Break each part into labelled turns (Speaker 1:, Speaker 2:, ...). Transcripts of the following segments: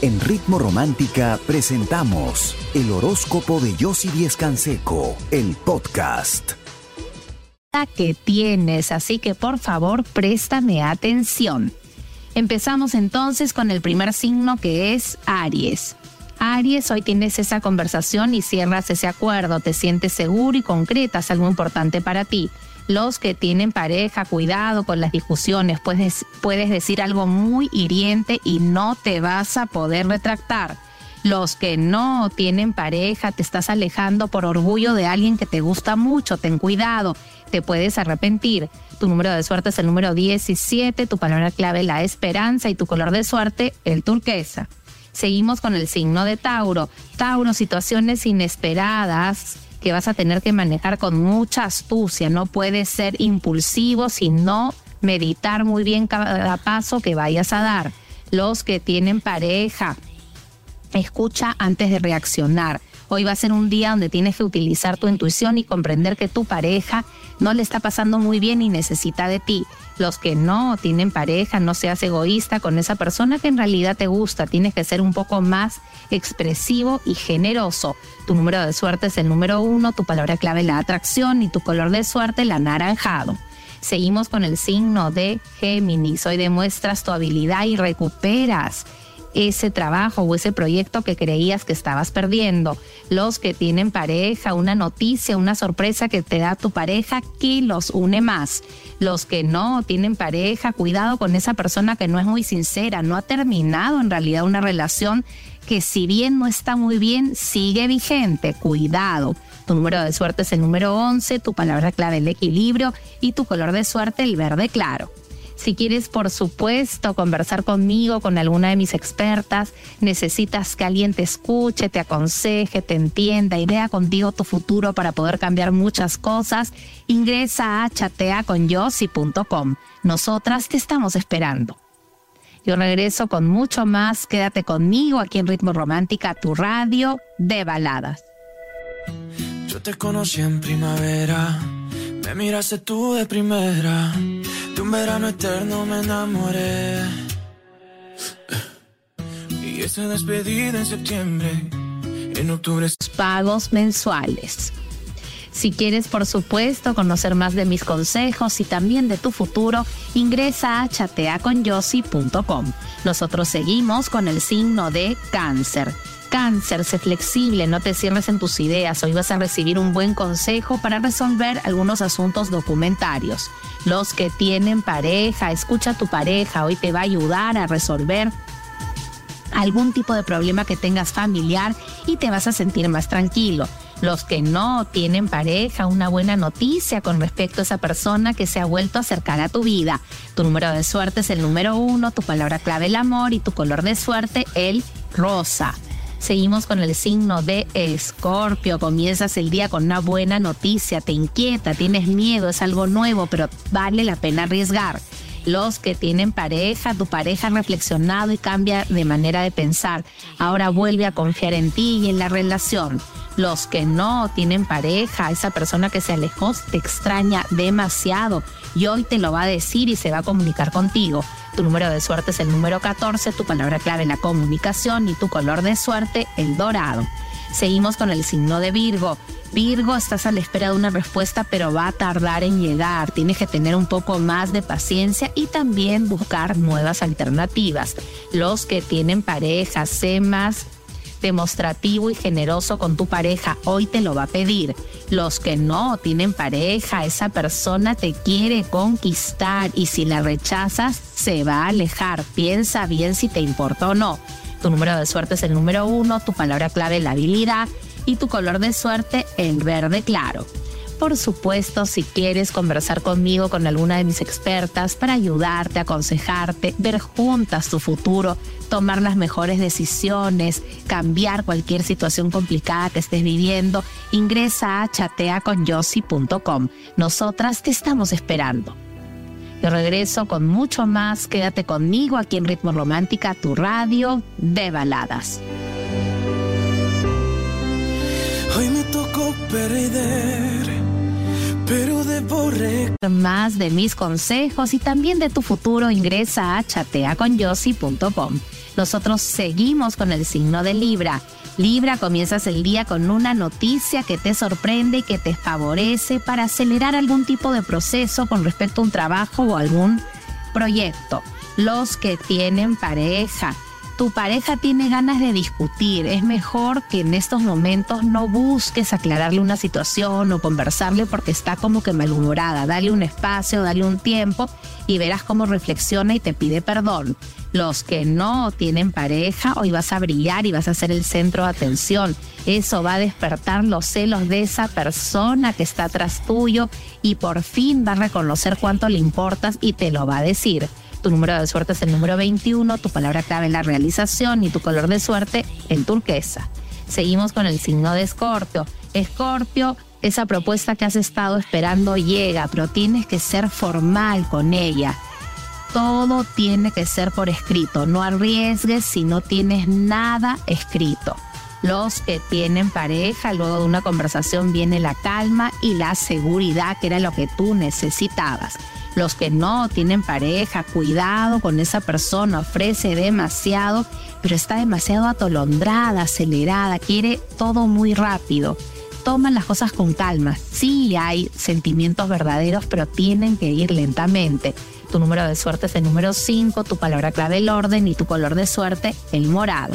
Speaker 1: En Ritmo Romántica presentamos el horóscopo de Yossi Díez Canseco, el podcast.
Speaker 2: Que tienes, así que por favor préstame atención. Empezamos entonces con el primer signo que es Aries. Aries, hoy tienes esa conversación y cierras ese acuerdo, te sientes seguro y concretas algo importante para ti los que tienen pareja, cuidado con las discusiones, puedes, puedes decir algo muy hiriente y no te vas a poder retractar. Los que no tienen pareja, te estás alejando por orgullo de alguien que te gusta mucho, ten cuidado, te puedes arrepentir. Tu número de suerte es el número 17, tu palabra clave la esperanza y tu color de suerte el turquesa. Seguimos con el signo de Tauro. Tauro, situaciones inesperadas que vas a tener que manejar con mucha astucia. No puedes ser impulsivo, sino meditar muy bien cada paso que vayas a dar. Los que tienen pareja, escucha antes de reaccionar. Hoy va a ser un día donde tienes que utilizar tu intuición y comprender que tu pareja no le está pasando muy bien y necesita de ti. Los que no tienen pareja, no seas egoísta con esa persona que en realidad te gusta. Tienes que ser un poco más expresivo y generoso. Tu número de suerte es el número uno, tu palabra clave la atracción y tu color de suerte el anaranjado. Seguimos con el signo de Géminis. Hoy demuestras tu habilidad y recuperas ese trabajo o ese proyecto que creías que estabas perdiendo. Los que tienen pareja, una noticia, una sorpresa que te da tu pareja que los une más. Los que no tienen pareja, cuidado con esa persona que no es muy sincera, no ha terminado en realidad una relación que si bien no está muy bien, sigue vigente. Cuidado. Tu número de suerte es el número 11, tu palabra clave el equilibrio y tu color de suerte el verde claro. Si quieres, por supuesto, conversar conmigo, con alguna de mis expertas, necesitas que alguien te escuche, te aconseje, te entienda y vea contigo tu futuro para poder cambiar muchas cosas, ingresa a chateaconyossi.com. Nosotras te estamos esperando. Yo regreso con mucho más. Quédate conmigo aquí en Ritmo Romántica, tu radio de baladas.
Speaker 3: Yo te conocí en primavera, me miraste tú de primera verano eterno me enamoré. Y esa despedida en septiembre, en octubre.
Speaker 2: Pagos mensuales. Si quieres, por supuesto, conocer más de mis consejos y también de tu futuro, ingresa a chateaconyossi.com. Nosotros seguimos con el signo de cáncer. Cáncer, sé flexible, no te cierres en tus ideas. Hoy vas a recibir un buen consejo para resolver algunos asuntos documentarios. Los que tienen pareja, escucha a tu pareja, hoy te va a ayudar a resolver algún tipo de problema que tengas familiar y te vas a sentir más tranquilo. Los que no tienen pareja, una buena noticia con respecto a esa persona que se ha vuelto a acercar a tu vida. Tu número de suerte es el número uno, tu palabra clave el amor y tu color de suerte el rosa. Seguimos con el signo de Escorpio. Comienzas el día con una buena noticia, te inquieta, tienes miedo, es algo nuevo, pero vale la pena arriesgar. Los que tienen pareja, tu pareja ha reflexionado y cambia de manera de pensar. Ahora vuelve a confiar en ti y en la relación. Los que no tienen pareja, esa persona que se alejó te extraña demasiado y hoy te lo va a decir y se va a comunicar contigo. Tu número de suerte es el número 14, tu palabra clave la comunicación y tu color de suerte el dorado. Seguimos con el signo de Virgo. Virgo, estás a la espera de una respuesta, pero va a tardar en llegar. Tienes que tener un poco más de paciencia y también buscar nuevas alternativas. Los que tienen pareja, sé más demostrativo y generoso con tu pareja, hoy te lo va a pedir. Los que no tienen pareja, esa persona te quiere conquistar y si la rechazas, se va a alejar. Piensa bien si te importa o no. Tu número de suerte es el número uno, tu palabra clave la habilidad y tu color de suerte el verde claro. Por supuesto, si quieres conversar conmigo, con alguna de mis expertas, para ayudarte, aconsejarte, ver juntas tu futuro, tomar las mejores decisiones, cambiar cualquier situación complicada que estés viviendo, ingresa a chateaconyossi.com. Nosotras te estamos esperando. Yo regreso con mucho más. Quédate conmigo aquí en Ritmo Romántica, tu radio de baladas.
Speaker 3: Hoy me tocó perder
Speaker 2: Más de mis consejos y también de tu futuro ingresa a chateaconyossi.com. Nosotros seguimos con el signo de Libra. Libra, comienzas el día con una noticia que te sorprende y que te favorece para acelerar algún tipo de proceso con respecto a un trabajo o algún proyecto. Los que tienen pareja, tu pareja tiene ganas de discutir, es mejor que en estos momentos no busques aclararle una situación o conversarle porque está como que malhumorada. Dale un espacio, dale un tiempo y verás cómo reflexiona y te pide perdón. Los que no tienen pareja, hoy vas a brillar y vas a ser el centro de atención. Eso va a despertar los celos de esa persona que está atrás tuyo y por fin va a reconocer cuánto le importas y te lo va a decir. Tu número de suerte es el número 21, tu palabra clave es la realización y tu color de suerte el turquesa. Seguimos con el signo de Escorpio. Escorpio, esa propuesta que has estado esperando llega, pero tienes que ser formal con ella. Todo tiene que ser por escrito. No arriesgues si no tienes nada escrito. Los que tienen pareja, luego de una conversación viene la calma y la seguridad, que era lo que tú necesitabas. Los que no tienen pareja, cuidado con esa persona, ofrece demasiado, pero está demasiado atolondrada, acelerada, quiere todo muy rápido. Toman las cosas con calma. Sí hay sentimientos verdaderos, pero tienen que ir lentamente. Tu número de suerte es el número 5, tu palabra clave el orden y tu color de suerte el morado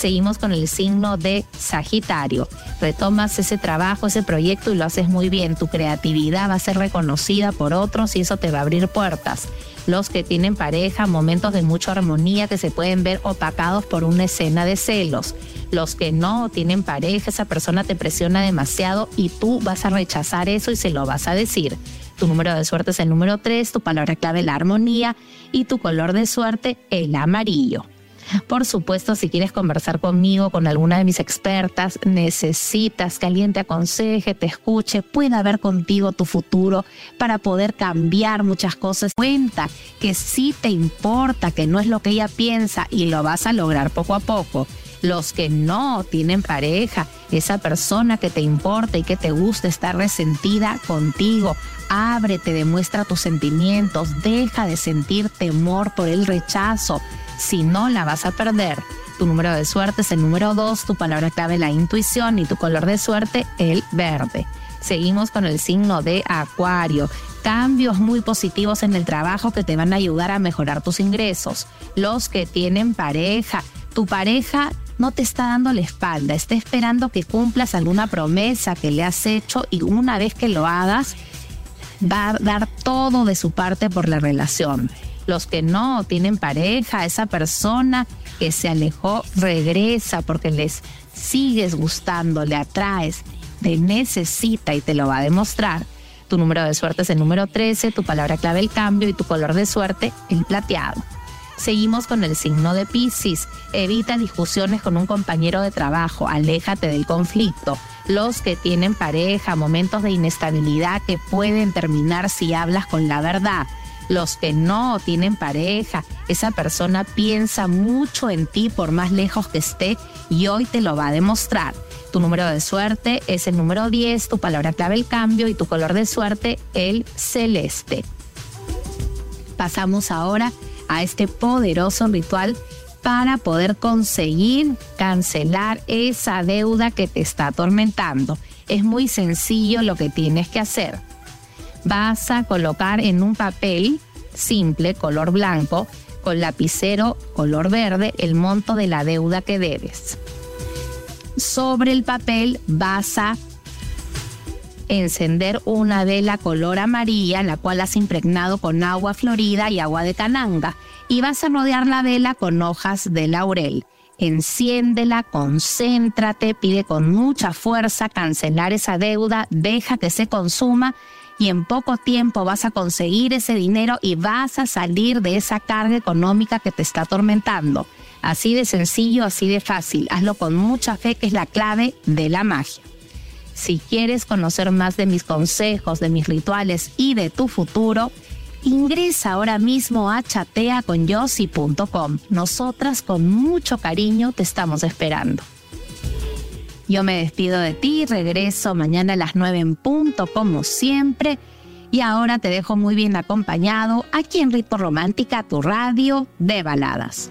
Speaker 2: seguimos con el signo de Sagitario. Retomas ese trabajo, ese proyecto y lo haces muy bien. Tu creatividad va a ser reconocida por otros y eso te va a abrir puertas. Los que tienen pareja, momentos de mucha armonía que se pueden ver opacados por una escena de celos. Los que no tienen pareja, esa persona te presiona demasiado y tú vas a rechazar eso y se lo vas a decir. Tu número de suerte es el número 3, tu palabra clave la armonía y tu color de suerte el amarillo. Por supuesto, si quieres conversar conmigo, con alguna de mis expertas, necesitas que alguien te aconseje, te escuche, pueda ver contigo tu futuro para poder cambiar muchas cosas. Cuenta que sí te importa, que no es lo que ella piensa y lo vas a lograr poco a poco los que no tienen pareja, esa persona que te importa y que te gusta estar resentida contigo, ábrete, demuestra tus sentimientos, deja de sentir temor por el rechazo, si no la vas a perder. Tu número de suerte es el número 2, tu palabra clave la intuición y tu color de suerte el verde. Seguimos con el signo de Acuario. Cambios muy positivos en el trabajo que te van a ayudar a mejorar tus ingresos. Los que tienen pareja, tu pareja no te está dando la espalda, está esperando que cumplas alguna promesa que le has hecho y una vez que lo hagas, va a dar todo de su parte por la relación los que no tienen pareja, esa persona que se alejó regresa porque les sigues gustando, le atraes, te necesita y te lo va a demostrar. Tu número de suerte es el número 13, tu palabra clave el cambio y tu color de suerte el plateado. Seguimos con el signo de Pisces. Evita discusiones con un compañero de trabajo, aléjate del conflicto. Los que tienen pareja, momentos de inestabilidad que pueden terminar si hablas con la verdad los que no tienen pareja. Esa persona piensa mucho en ti por más lejos que esté y hoy te lo va a demostrar. Tu número de suerte es el número 10, tu palabra clave el cambio y tu color de suerte el celeste. Pasamos ahora a este poderoso ritual para poder conseguir cancelar esa deuda que te está atormentando. Es muy sencillo lo que tienes que hacer vas a colocar en un papel simple, color blanco, con lapicero color verde, el monto de la deuda que debes. Sobre el papel vas a encender una vela color amarilla, la cual has impregnado con agua florida y agua de cananga, y vas a rodear la vela con hojas de laurel. Enciéndela, concéntrate, pide con mucha fuerza cancelar esa deuda, deja que se consuma y en poco tiempo vas a conseguir ese dinero y vas a salir de esa carga económica que te está atormentando. Así de sencillo, así de fácil. Hazlo con mucha fe, que es la clave de la magia. Si quieres conocer más de mis consejos, de mis rituales y de tu futuro, ingresa ahora mismo a chateaconyossi.com. Nosotras con mucho cariño te estamos esperando. Yo me despido de ti, regreso mañana a las 9 en punto, como siempre. Y ahora te dejo muy bien acompañado aquí en Ritmo Romántica, tu radio de baladas.